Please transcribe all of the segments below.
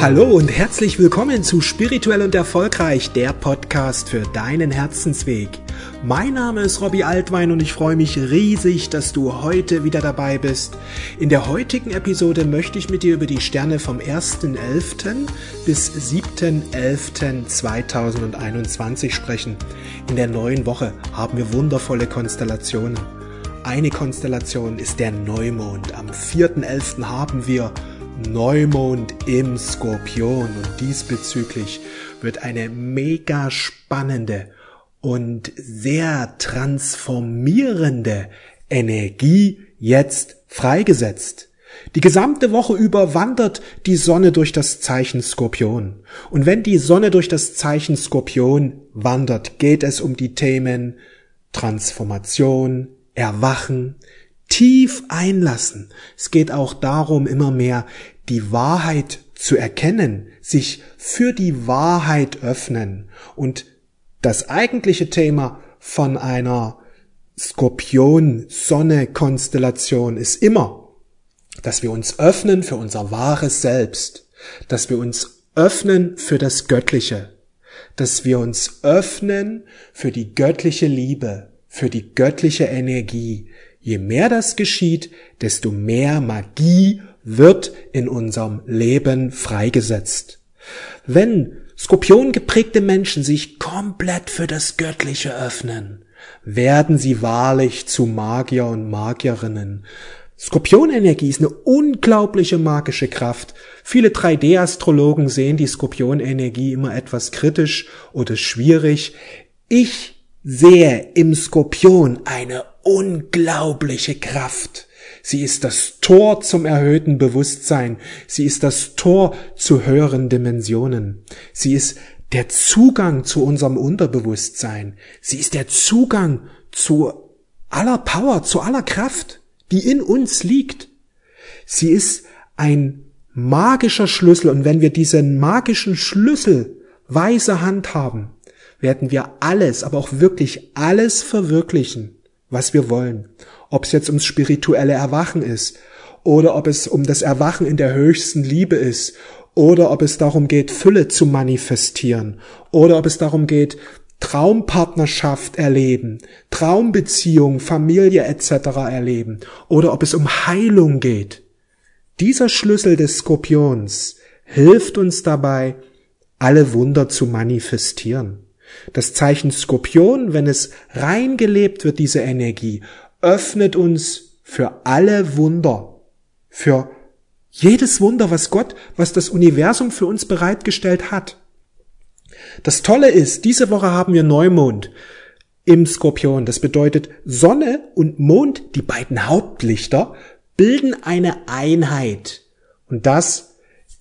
Hallo und herzlich willkommen zu Spirituell und Erfolgreich, der Podcast für deinen Herzensweg. Mein Name ist Robbie Altwein und ich freue mich riesig, dass du heute wieder dabei bist. In der heutigen Episode möchte ich mit dir über die Sterne vom 1.11. bis 7.11.2021 sprechen. In der neuen Woche haben wir wundervolle Konstellationen. Eine Konstellation ist der Neumond. Am 4.11. haben wir Neumond im Skorpion und diesbezüglich wird eine mega spannende und sehr transformierende Energie jetzt freigesetzt. Die gesamte Woche über wandert die Sonne durch das Zeichen Skorpion. Und wenn die Sonne durch das Zeichen Skorpion wandert, geht es um die Themen Transformation, Erwachen, tief einlassen. Es geht auch darum, immer mehr die Wahrheit zu erkennen, sich für die Wahrheit öffnen. Und das eigentliche Thema von einer Skorpion-Sonne-Konstellation ist immer, dass wir uns öffnen für unser wahres Selbst, dass wir uns öffnen für das Göttliche, dass wir uns öffnen für die göttliche Liebe, für die göttliche Energie, Je mehr das geschieht, desto mehr Magie wird in unserem Leben freigesetzt. Wenn Skorpion geprägte Menschen sich komplett für das Göttliche öffnen, werden sie wahrlich zu Magier und Magierinnen. Skorpionenergie ist eine unglaubliche magische Kraft. Viele 3D-Astrologen sehen die Skorpionenergie immer etwas kritisch oder schwierig. Ich sehe im Skorpion eine unglaubliche Kraft. Sie ist das Tor zum erhöhten Bewusstsein. Sie ist das Tor zu höheren Dimensionen. Sie ist der Zugang zu unserem Unterbewusstsein. Sie ist der Zugang zu aller Power, zu aller Kraft, die in uns liegt. Sie ist ein magischer Schlüssel und wenn wir diesen magischen Schlüssel weise Hand haben, werden wir alles, aber auch wirklich alles verwirklichen, was wir wollen. Ob es jetzt ums spirituelle Erwachen ist oder ob es um das Erwachen in der höchsten Liebe ist oder ob es darum geht, Fülle zu manifestieren oder ob es darum geht, Traumpartnerschaft erleben, Traumbeziehung, Familie etc. erleben oder ob es um Heilung geht. Dieser Schlüssel des Skorpions hilft uns dabei, alle Wunder zu manifestieren. Das Zeichen Skorpion, wenn es reingelebt wird, diese Energie, öffnet uns für alle Wunder, für jedes Wunder, was Gott, was das Universum für uns bereitgestellt hat. Das Tolle ist, diese Woche haben wir Neumond im Skorpion. Das bedeutet, Sonne und Mond, die beiden Hauptlichter, bilden eine Einheit. Und das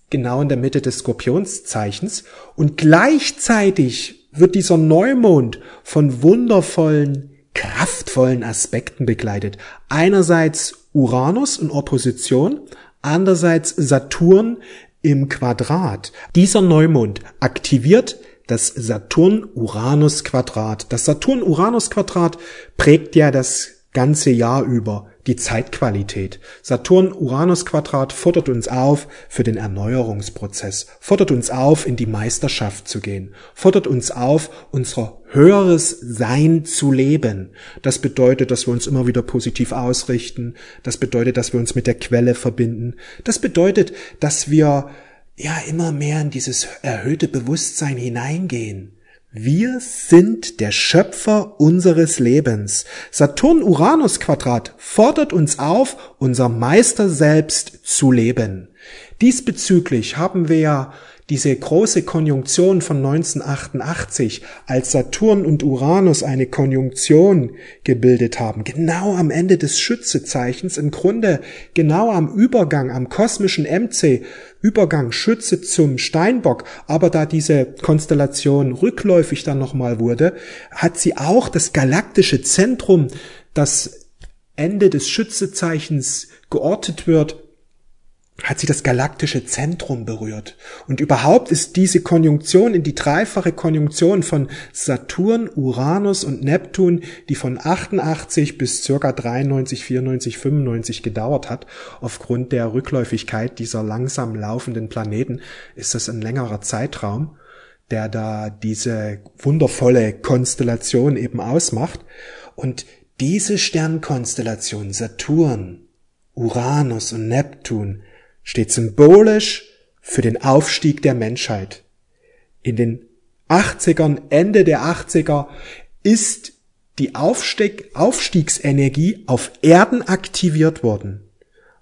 genau in der Mitte des Skorpionszeichens. Und gleichzeitig wird dieser Neumond von wundervollen, kraftvollen Aspekten begleitet. Einerseits Uranus in Opposition, andererseits Saturn im Quadrat. Dieser Neumond aktiviert das Saturn-Uranus-Quadrat. Das Saturn-Uranus-Quadrat prägt ja das ganze Jahr über die Zeitqualität. Saturn-Uranus-Quadrat fordert uns auf für den Erneuerungsprozess, fordert uns auf, in die Meisterschaft zu gehen, fordert uns auf, unser höheres Sein zu leben. Das bedeutet, dass wir uns immer wieder positiv ausrichten. Das bedeutet, dass wir uns mit der Quelle verbinden. Das bedeutet, dass wir ja immer mehr in dieses erhöhte Bewusstsein hineingehen. Wir sind der Schöpfer unseres Lebens. Saturn-Uranus-Quadrat fordert uns auf, unser Meister selbst zu leben. Diesbezüglich haben wir diese große Konjunktion von 1988, als Saturn und Uranus eine Konjunktion gebildet haben, genau am Ende des Schützezeichens, im Grunde genau am Übergang, am kosmischen MC, Übergang Schütze zum Steinbock, aber da diese Konstellation rückläufig dann nochmal wurde, hat sie auch das galaktische Zentrum, das Ende des Schützezeichens geortet wird, hat sie das galaktische Zentrum berührt. Und überhaupt ist diese Konjunktion in die dreifache Konjunktion von Saturn, Uranus und Neptun, die von 88 bis circa 93, 94, 95 gedauert hat, aufgrund der Rückläufigkeit dieser langsam laufenden Planeten, ist das ein längerer Zeitraum, der da diese wundervolle Konstellation eben ausmacht. Und diese Sternkonstellation Saturn, Uranus und Neptun steht symbolisch für den Aufstieg der Menschheit. In den 80ern, Ende der 80er ist die Aufstieg, Aufstiegsenergie auf Erden aktiviert worden,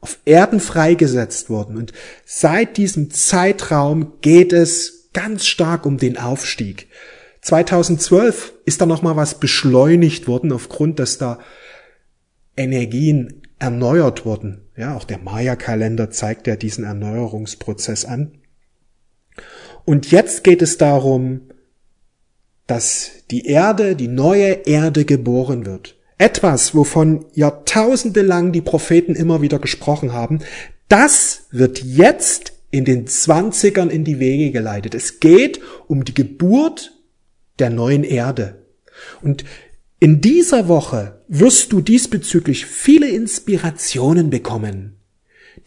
auf Erden freigesetzt worden. Und seit diesem Zeitraum geht es ganz stark um den Aufstieg. 2012 ist da nochmal was beschleunigt worden aufgrund, dass da Energien erneuert wurden. Ja, auch der Maya-Kalender zeigt ja diesen Erneuerungsprozess an. Und jetzt geht es darum, dass die Erde, die neue Erde geboren wird. Etwas, wovon Jahrtausende lang die Propheten immer wieder gesprochen haben, das wird jetzt in den Zwanzigern in die Wege geleitet. Es geht um die Geburt der neuen Erde. Und in dieser Woche wirst du diesbezüglich viele Inspirationen bekommen,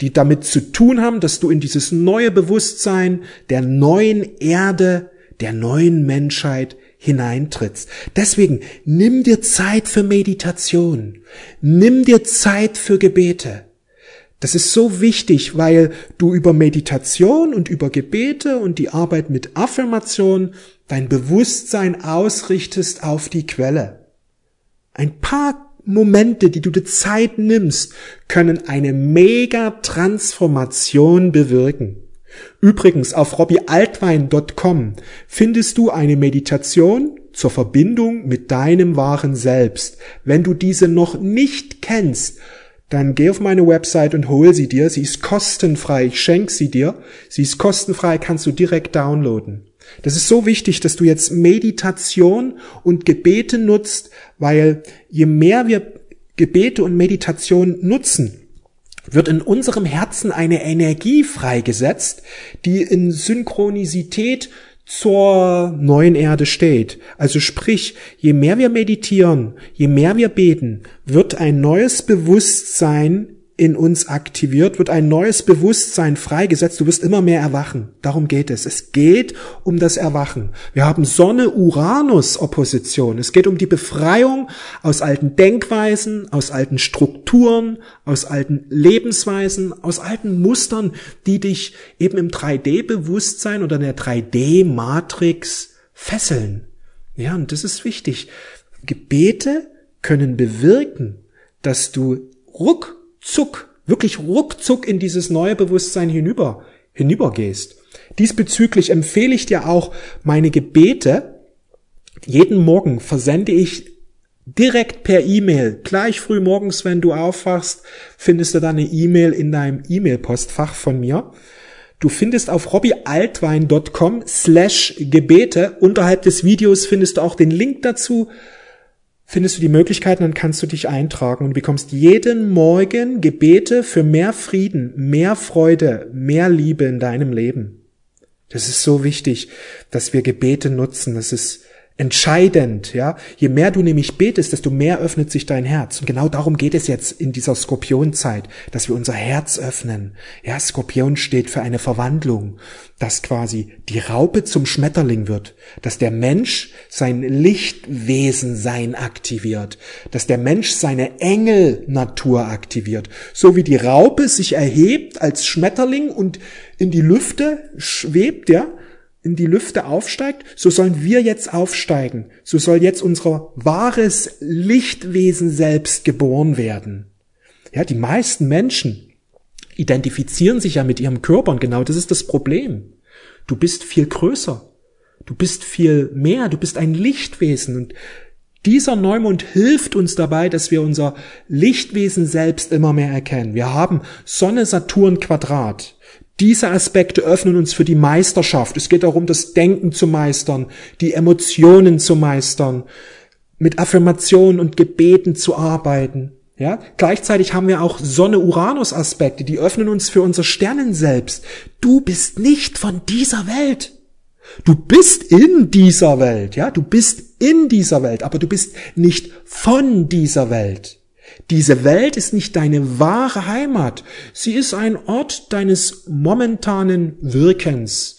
die damit zu tun haben, dass du in dieses neue Bewusstsein der neuen Erde, der neuen Menschheit hineintrittst. Deswegen nimm dir Zeit für Meditation, nimm dir Zeit für Gebete. Das ist so wichtig, weil du über Meditation und über Gebete und die Arbeit mit Affirmation dein Bewusstsein ausrichtest auf die Quelle. Ein paar Momente, die du dir Zeit nimmst, können eine mega Transformation bewirken. Übrigens, auf robbyaltwein.com findest du eine Meditation zur Verbindung mit deinem wahren Selbst. Wenn du diese noch nicht kennst, dann geh auf meine Website und hol sie dir. Sie ist kostenfrei. Ich schenke sie dir. Sie ist kostenfrei, kannst du direkt downloaden. Das ist so wichtig, dass du jetzt Meditation und Gebete nutzt, weil je mehr wir Gebete und Meditation nutzen, wird in unserem Herzen eine Energie freigesetzt, die in Synchronisität zur neuen Erde steht. Also sprich, je mehr wir meditieren, je mehr wir beten, wird ein neues Bewusstsein in uns aktiviert, wird ein neues Bewusstsein freigesetzt. Du wirst immer mehr erwachen. Darum geht es. Es geht um das Erwachen. Wir haben Sonne-Uranus-Opposition. Es geht um die Befreiung aus alten Denkweisen, aus alten Strukturen, aus alten Lebensweisen, aus alten Mustern, die dich eben im 3D-Bewusstsein oder in der 3D-Matrix fesseln. Ja, und das ist wichtig. Gebete können bewirken, dass du ruck ruckzuck, wirklich ruckzuck in dieses neue Bewusstsein hinüber, hinübergehst. Diesbezüglich empfehle ich dir auch meine Gebete. Jeden Morgen versende ich direkt per E-Mail. Gleich früh morgens, wenn du aufwachst, findest du dann eine E-Mail in deinem E-Mail-Postfach von mir. Du findest auf hobbyaltwein.com slash Gebete. Unterhalb des Videos findest du auch den Link dazu findest du die Möglichkeiten, dann kannst du dich eintragen und bekommst jeden Morgen Gebete für mehr Frieden, mehr Freude, mehr Liebe in deinem Leben. Das ist so wichtig, dass wir Gebete nutzen. Das ist entscheidend, ja. Je mehr du nämlich betest, desto mehr öffnet sich dein Herz. Und genau darum geht es jetzt in dieser Skorpionzeit, dass wir unser Herz öffnen. Ja, Skorpion steht für eine Verwandlung, dass quasi die Raupe zum Schmetterling wird, dass der Mensch sein Lichtwesen sein aktiviert, dass der Mensch seine Engelnatur aktiviert, so wie die Raupe sich erhebt als Schmetterling und in die Lüfte schwebt, ja, in die Lüfte aufsteigt, so sollen wir jetzt aufsteigen. So soll jetzt unser wahres Lichtwesen selbst geboren werden. Ja, die meisten Menschen identifizieren sich ja mit ihrem Körper und genau das ist das Problem. Du bist viel größer. Du bist viel mehr. Du bist ein Lichtwesen und dieser Neumond hilft uns dabei, dass wir unser Lichtwesen selbst immer mehr erkennen. Wir haben Sonne, Saturn, Quadrat. Diese Aspekte öffnen uns für die Meisterschaft. Es geht darum, das Denken zu meistern, die Emotionen zu meistern, mit Affirmationen und Gebeten zu arbeiten. Ja, gleichzeitig haben wir auch Sonne-Uranus-Aspekte, die öffnen uns für unser Sternen selbst. Du bist nicht von dieser Welt. Du bist in dieser Welt, ja, du bist in dieser Welt, aber du bist nicht von dieser Welt. Diese Welt ist nicht deine wahre Heimat. Sie ist ein Ort deines momentanen Wirkens.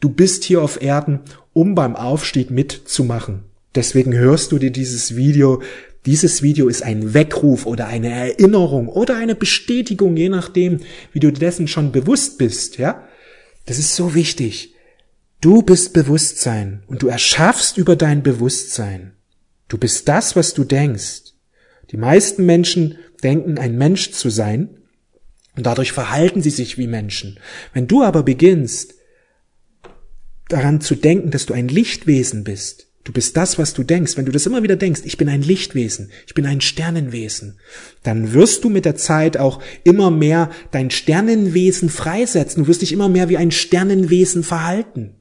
Du bist hier auf Erden, um beim Aufstieg mitzumachen. Deswegen hörst du dir dieses Video. Dieses Video ist ein Weckruf oder eine Erinnerung oder eine Bestätigung, je nachdem, wie du dessen schon bewusst bist, ja? Das ist so wichtig. Du bist Bewusstsein und du erschaffst über dein Bewusstsein. Du bist das, was du denkst. Die meisten Menschen denken, ein Mensch zu sein und dadurch verhalten sie sich wie Menschen. Wenn du aber beginnst, daran zu denken, dass du ein Lichtwesen bist, du bist das, was du denkst, wenn du das immer wieder denkst, ich bin ein Lichtwesen, ich bin ein Sternenwesen, dann wirst du mit der Zeit auch immer mehr dein Sternenwesen freisetzen, du wirst dich immer mehr wie ein Sternenwesen verhalten.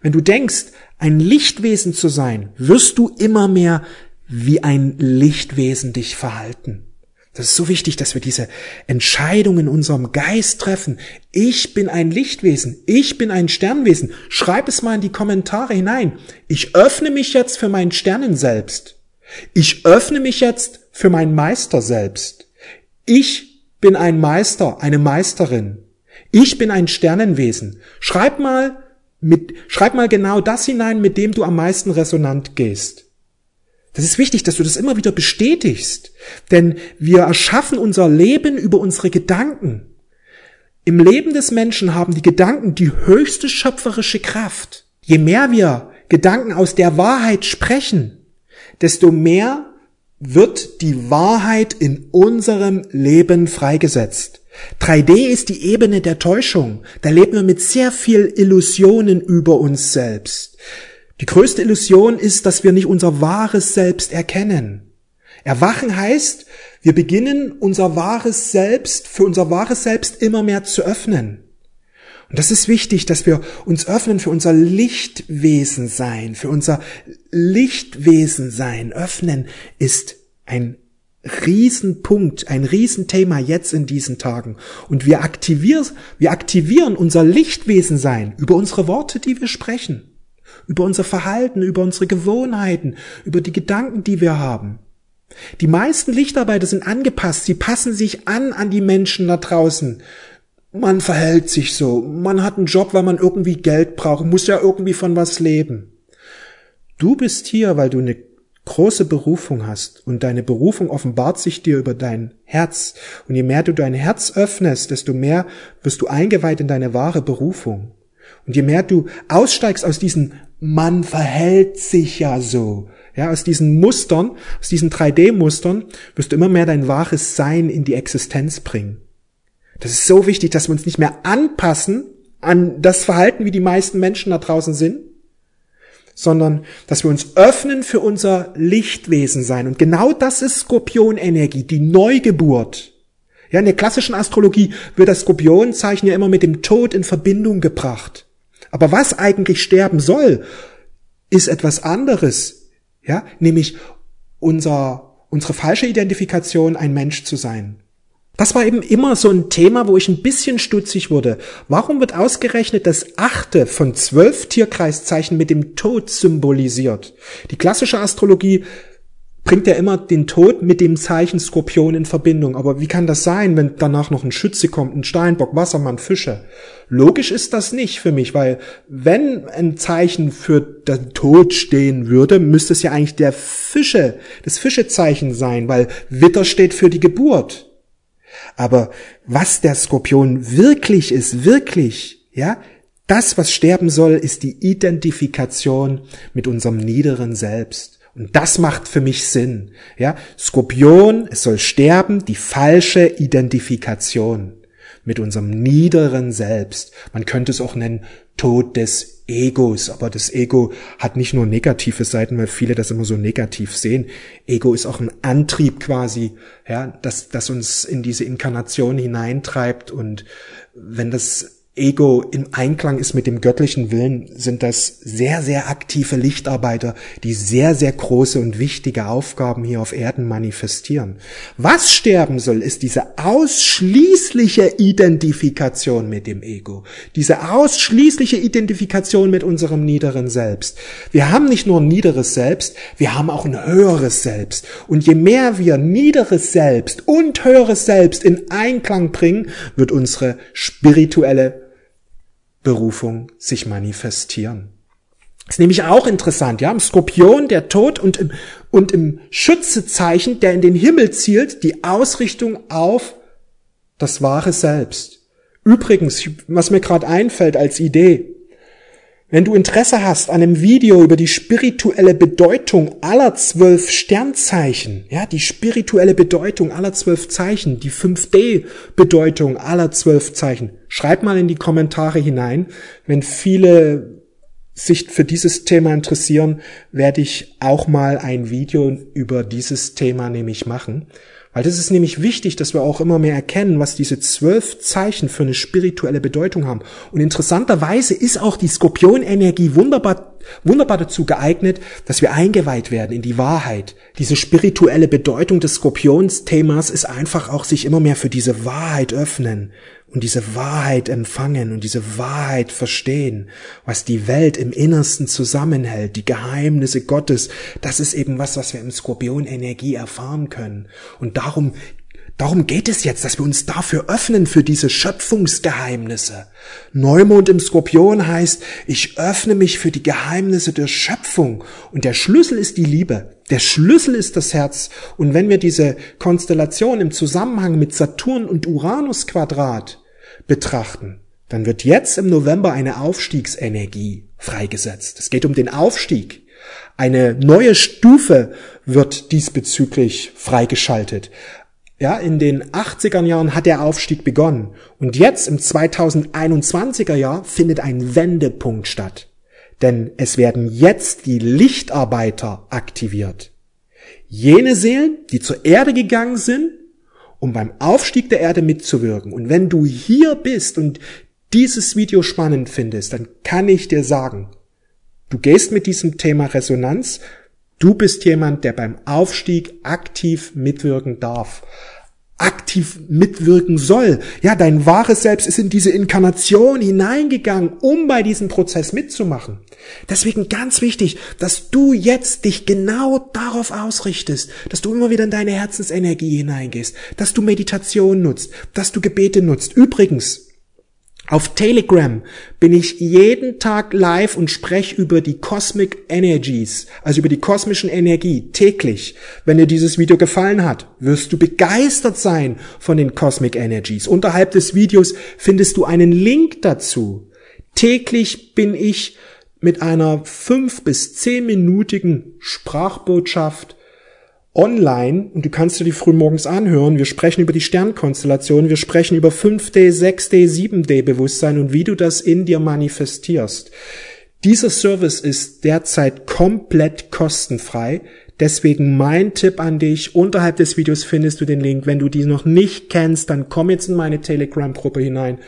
Wenn du denkst, ein Lichtwesen zu sein, wirst du immer mehr wie ein Lichtwesen dich verhalten. Das ist so wichtig, dass wir diese Entscheidung in unserem Geist treffen. Ich bin ein Lichtwesen. Ich bin ein Sternwesen. Schreib es mal in die Kommentare hinein. Ich öffne mich jetzt für mein Sternen selbst. Ich öffne mich jetzt für mein Meister selbst. Ich bin ein Meister, eine Meisterin. Ich bin ein Sternenwesen. Schreib mal mit, schreib mal genau das hinein, mit dem du am meisten resonant gehst. Das ist wichtig, dass du das immer wieder bestätigst, denn wir erschaffen unser Leben über unsere Gedanken. Im Leben des Menschen haben die Gedanken die höchste schöpferische Kraft. Je mehr wir Gedanken aus der Wahrheit sprechen, desto mehr wird die Wahrheit in unserem Leben freigesetzt. 3D ist die Ebene der Täuschung. Da leben wir mit sehr viel Illusionen über uns selbst. Die größte Illusion ist, dass wir nicht unser wahres Selbst erkennen. Erwachen heißt, wir beginnen unser wahres Selbst, für unser wahres Selbst immer mehr zu öffnen. Und das ist wichtig, dass wir uns öffnen für unser Lichtwesen sein, für unser Lichtwesen sein. Öffnen ist ein Riesenpunkt, ein Riesenthema jetzt in diesen Tagen. Und wir aktivieren, wir aktivieren unser Lichtwesen sein über unsere Worte, die wir sprechen über unser Verhalten, über unsere Gewohnheiten, über die Gedanken, die wir haben. Die meisten Lichtarbeiter sind angepasst, sie passen sich an an die Menschen da draußen. Man verhält sich so, man hat einen Job, weil man irgendwie Geld braucht, muss ja irgendwie von was leben. Du bist hier, weil du eine große Berufung hast und deine Berufung offenbart sich dir über dein Herz. Und je mehr du dein Herz öffnest, desto mehr wirst du eingeweiht in deine wahre Berufung. Und je mehr du aussteigst aus diesen man verhält sich ja so, ja, aus diesen Mustern, aus diesen 3D-Mustern, wirst du immer mehr dein wahres Sein in die Existenz bringen. Das ist so wichtig, dass wir uns nicht mehr anpassen an das Verhalten, wie die meisten Menschen da draußen sind, sondern dass wir uns öffnen für unser Lichtwesen sein. Und genau das ist Skorpionenergie, die Neugeburt. Ja, in der klassischen Astrologie wird das Skorpionzeichen ja immer mit dem Tod in Verbindung gebracht. Aber was eigentlich sterben soll, ist etwas anderes, ja, nämlich unser, unsere falsche Identifikation, ein Mensch zu sein. Das war eben immer so ein Thema, wo ich ein bisschen stutzig wurde. Warum wird ausgerechnet das achte von zwölf Tierkreiszeichen mit dem Tod symbolisiert? Die klassische Astrologie bringt er immer den Tod mit dem Zeichen Skorpion in Verbindung. Aber wie kann das sein, wenn danach noch ein Schütze kommt, ein Steinbock, Wassermann, Fische? Logisch ist das nicht für mich, weil wenn ein Zeichen für den Tod stehen würde, müsste es ja eigentlich der Fische, das Fischezeichen sein, weil Witter steht für die Geburt. Aber was der Skorpion wirklich ist, wirklich, ja, das, was sterben soll, ist die Identifikation mit unserem niederen Selbst. Und das macht für mich Sinn. Ja, Skorpion, es soll sterben, die falsche Identifikation mit unserem niederen Selbst. Man könnte es auch nennen Tod des Egos, aber das Ego hat nicht nur negative Seiten, weil viele das immer so negativ sehen. Ego ist auch ein Antrieb quasi, ja, das, das uns in diese Inkarnation hineintreibt und wenn das Ego im Einklang ist mit dem göttlichen Willen, sind das sehr, sehr aktive Lichtarbeiter, die sehr, sehr große und wichtige Aufgaben hier auf Erden manifestieren. Was sterben soll, ist diese ausschließliche Identifikation mit dem Ego. Diese ausschließliche Identifikation mit unserem niederen Selbst. Wir haben nicht nur ein niederes Selbst, wir haben auch ein höheres Selbst. Und je mehr wir niederes Selbst und höheres Selbst in Einklang bringen, wird unsere spirituelle Berufung sich manifestieren. Das ist nämlich auch interessant, ja, im Skorpion der Tod und im, und im Schützezeichen, der in den Himmel zielt, die Ausrichtung auf das wahre Selbst. Übrigens, was mir gerade einfällt als Idee, wenn du Interesse hast an einem Video über die spirituelle Bedeutung aller zwölf Sternzeichen, ja, die spirituelle Bedeutung aller zwölf Zeichen, die 5D-Bedeutung aller zwölf Zeichen, schreib mal in die Kommentare hinein. Wenn viele sich für dieses Thema interessieren, werde ich auch mal ein Video über dieses Thema nämlich machen. Weil das ist nämlich wichtig, dass wir auch immer mehr erkennen, was diese zwölf Zeichen für eine spirituelle Bedeutung haben. Und interessanterweise ist auch die Skorpionenergie wunderbar, wunderbar dazu geeignet, dass wir eingeweiht werden in die Wahrheit. Diese spirituelle Bedeutung des Skorpionsthemas ist einfach auch sich immer mehr für diese Wahrheit öffnen und diese Wahrheit empfangen und diese Wahrheit verstehen, was die Welt im Innersten zusammenhält, die Geheimnisse Gottes, das ist eben was, was wir im Skorpion Energie erfahren können. Und darum Darum geht es jetzt, dass wir uns dafür öffnen für diese Schöpfungsgeheimnisse. Neumond im Skorpion heißt, ich öffne mich für die Geheimnisse der Schöpfung. Und der Schlüssel ist die Liebe. Der Schlüssel ist das Herz. Und wenn wir diese Konstellation im Zusammenhang mit Saturn und Uranus Quadrat betrachten, dann wird jetzt im November eine Aufstiegsenergie freigesetzt. Es geht um den Aufstieg. Eine neue Stufe wird diesbezüglich freigeschaltet. Ja, in den 80er Jahren hat der Aufstieg begonnen. Und jetzt im 2021er Jahr findet ein Wendepunkt statt. Denn es werden jetzt die Lichtarbeiter aktiviert. Jene Seelen, die zur Erde gegangen sind um beim Aufstieg der Erde mitzuwirken. Und wenn du hier bist und dieses Video spannend findest, dann kann ich dir sagen, du gehst mit diesem Thema Resonanz, du bist jemand, der beim Aufstieg aktiv mitwirken darf aktiv mitwirken soll. Ja, dein wahres Selbst ist in diese Inkarnation hineingegangen, um bei diesem Prozess mitzumachen. Deswegen ganz wichtig, dass du jetzt dich genau darauf ausrichtest, dass du immer wieder in deine Herzensenergie hineingehst, dass du Meditation nutzt, dass du Gebete nutzt. Übrigens, auf Telegram bin ich jeden Tag live und spreche über die Cosmic Energies, also über die kosmischen Energie, täglich. Wenn dir dieses Video gefallen hat, wirst du begeistert sein von den Cosmic Energies. Unterhalb des Videos findest du einen Link dazu. Täglich bin ich mit einer fünf bis zehnminütigen Sprachbotschaft online und du kannst dir die früh morgens anhören. Wir sprechen über die Sternkonstellation, wir sprechen über 5D, 6D, 7D Bewusstsein und wie du das in dir manifestierst. Dieser Service ist derzeit komplett kostenfrei. Deswegen mein Tipp an dich, unterhalb des Videos findest du den Link. Wenn du die noch nicht kennst, dann komm jetzt in meine Telegram-Gruppe hinein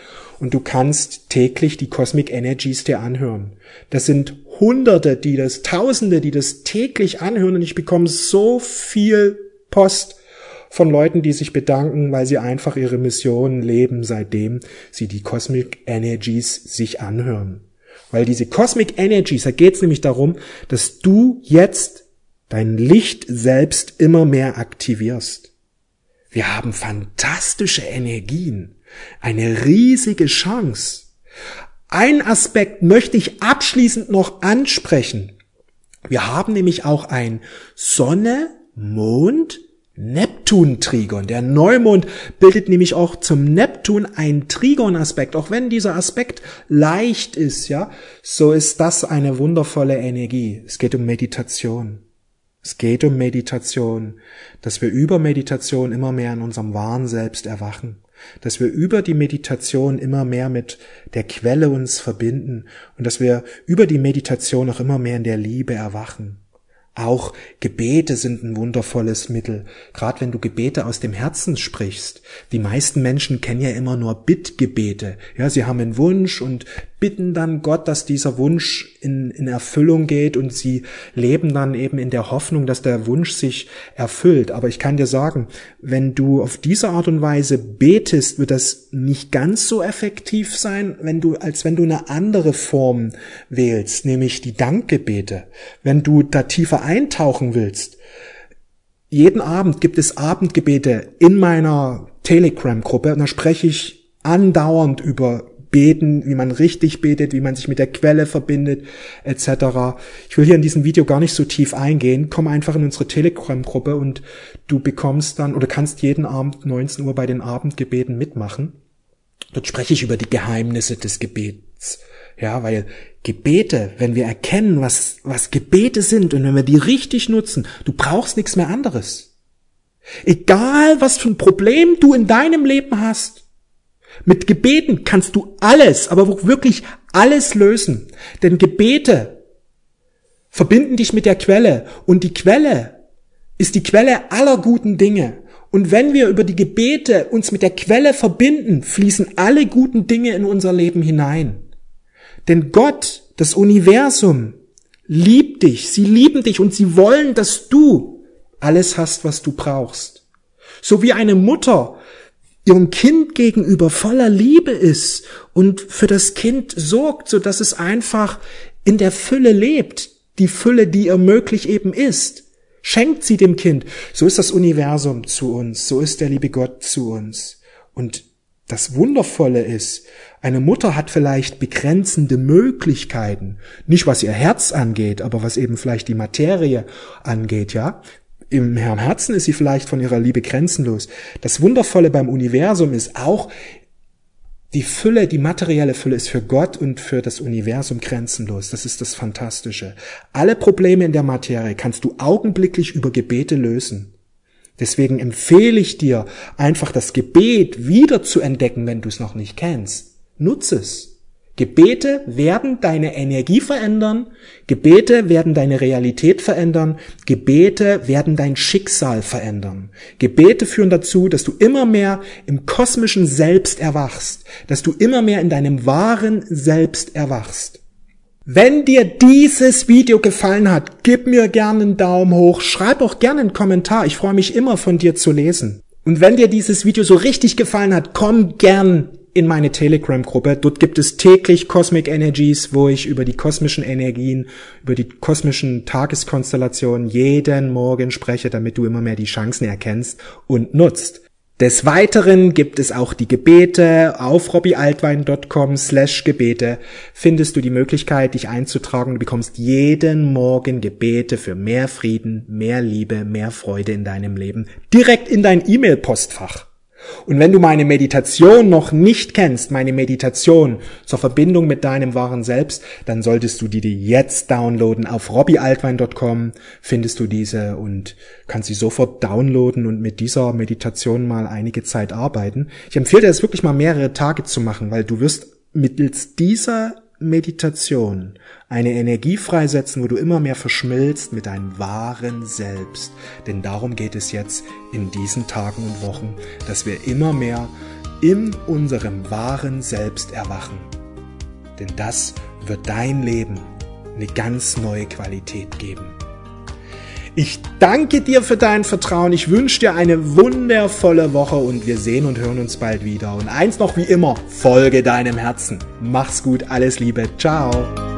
und du kannst täglich die Cosmic Energies dir anhören. Das sind Hunderte, die das, Tausende, die das täglich anhören und ich bekomme so viel Post von Leuten, die sich bedanken, weil sie einfach ihre Mission leben, seitdem sie die Cosmic Energies sich anhören. Weil diese Cosmic Energies, da geht es nämlich darum, dass du jetzt dein Licht selbst immer mehr aktivierst. Wir haben fantastische Energien, eine riesige Chance. Ein Aspekt möchte ich abschließend noch ansprechen. Wir haben nämlich auch ein Sonne, Mond, Neptun-Trigon. Der Neumond bildet nämlich auch zum Neptun einen Trigon-Aspekt. Auch wenn dieser Aspekt leicht ist, ja, so ist das eine wundervolle Energie. Es geht um Meditation. Es geht um Meditation, dass wir über Meditation immer mehr in unserem wahren Selbst erwachen dass wir über die Meditation immer mehr mit der Quelle uns verbinden und dass wir über die Meditation auch immer mehr in der Liebe erwachen. Auch Gebete sind ein wundervolles Mittel. Gerade wenn du Gebete aus dem Herzen sprichst. Die meisten Menschen kennen ja immer nur Bittgebete. Ja, sie haben einen Wunsch und bitten dann Gott, dass dieser Wunsch in, in Erfüllung geht und sie leben dann eben in der Hoffnung, dass der Wunsch sich erfüllt. Aber ich kann dir sagen, wenn du auf diese Art und Weise betest, wird das nicht ganz so effektiv sein, wenn du, als wenn du eine andere Form wählst, nämlich die Dankgebete. Wenn du da tiefer eintauchen willst, jeden Abend gibt es Abendgebete in meiner Telegram-Gruppe und da spreche ich andauernd über Beten, wie man richtig betet, wie man sich mit der Quelle verbindet, etc. Ich will hier in diesem Video gar nicht so tief eingehen. Komm einfach in unsere Telegram-Gruppe und du bekommst dann oder kannst jeden Abend 19 Uhr bei den Abendgebeten mitmachen. Dort spreche ich über die Geheimnisse des Gebets. Ja, weil Gebete, wenn wir erkennen, was, was Gebete sind und wenn wir die richtig nutzen, du brauchst nichts mehr anderes. Egal, was für ein Problem du in deinem Leben hast, mit Gebeten kannst du alles, aber wirklich alles lösen. Denn Gebete verbinden dich mit der Quelle und die Quelle ist die Quelle aller guten Dinge. Und wenn wir über die Gebete uns mit der Quelle verbinden, fließen alle guten Dinge in unser Leben hinein. Denn Gott, das Universum, liebt dich, sie lieben dich und sie wollen, dass du alles hast, was du brauchst. So wie eine Mutter ihrem Kind gegenüber voller Liebe ist und für das Kind sorgt, so dass es einfach in der Fülle lebt, die Fülle, die ihr möglich eben ist. Schenkt sie dem Kind. So ist das Universum zu uns, so ist der liebe Gott zu uns. Und das Wundervolle ist, eine Mutter hat vielleicht begrenzende Möglichkeiten, nicht was ihr Herz angeht, aber was eben vielleicht die Materie angeht, ja im Herzen ist sie vielleicht von ihrer Liebe grenzenlos. Das Wundervolle beim Universum ist auch, die Fülle, die materielle Fülle ist für Gott und für das Universum grenzenlos. Das ist das Fantastische. Alle Probleme in der Materie kannst du augenblicklich über Gebete lösen. Deswegen empfehle ich dir, einfach das Gebet wieder zu entdecken, wenn du es noch nicht kennst. Nutze es. Gebete werden deine Energie verändern, Gebete werden deine Realität verändern, Gebete werden dein Schicksal verändern. Gebete führen dazu, dass du immer mehr im kosmischen Selbst erwachst, dass du immer mehr in deinem wahren Selbst erwachst. Wenn dir dieses Video gefallen hat, gib mir gerne einen Daumen hoch, schreib auch gerne einen Kommentar, ich freue mich immer von dir zu lesen. Und wenn dir dieses Video so richtig gefallen hat, komm gern in meine Telegram-Gruppe. Dort gibt es täglich Cosmic Energies, wo ich über die kosmischen Energien, über die kosmischen Tageskonstellationen jeden Morgen spreche, damit du immer mehr die Chancen erkennst und nutzt. Des Weiteren gibt es auch die Gebete. Auf robbyaltwein.com slash Gebete findest du die Möglichkeit, dich einzutragen. Du bekommst jeden Morgen Gebete für mehr Frieden, mehr Liebe, mehr Freude in deinem Leben direkt in dein E-Mail-Postfach. Und wenn du meine Meditation noch nicht kennst, meine Meditation zur Verbindung mit deinem wahren Selbst, dann solltest du die dir jetzt downloaden. Auf robbyaltwein.com findest du diese und kannst sie sofort downloaden und mit dieser Meditation mal einige Zeit arbeiten. Ich empfehle dir das wirklich mal mehrere Tage zu machen, weil du wirst mittels dieser Meditation eine Energie freisetzen, wo du immer mehr verschmilzt mit deinem wahren Selbst. Denn darum geht es jetzt in diesen Tagen und Wochen, dass wir immer mehr in unserem wahren Selbst erwachen. Denn das wird dein Leben eine ganz neue Qualität geben. Ich danke dir für dein Vertrauen. Ich wünsche dir eine wundervolle Woche und wir sehen und hören uns bald wieder. Und eins noch wie immer, folge deinem Herzen. Mach's gut, alles Liebe. Ciao.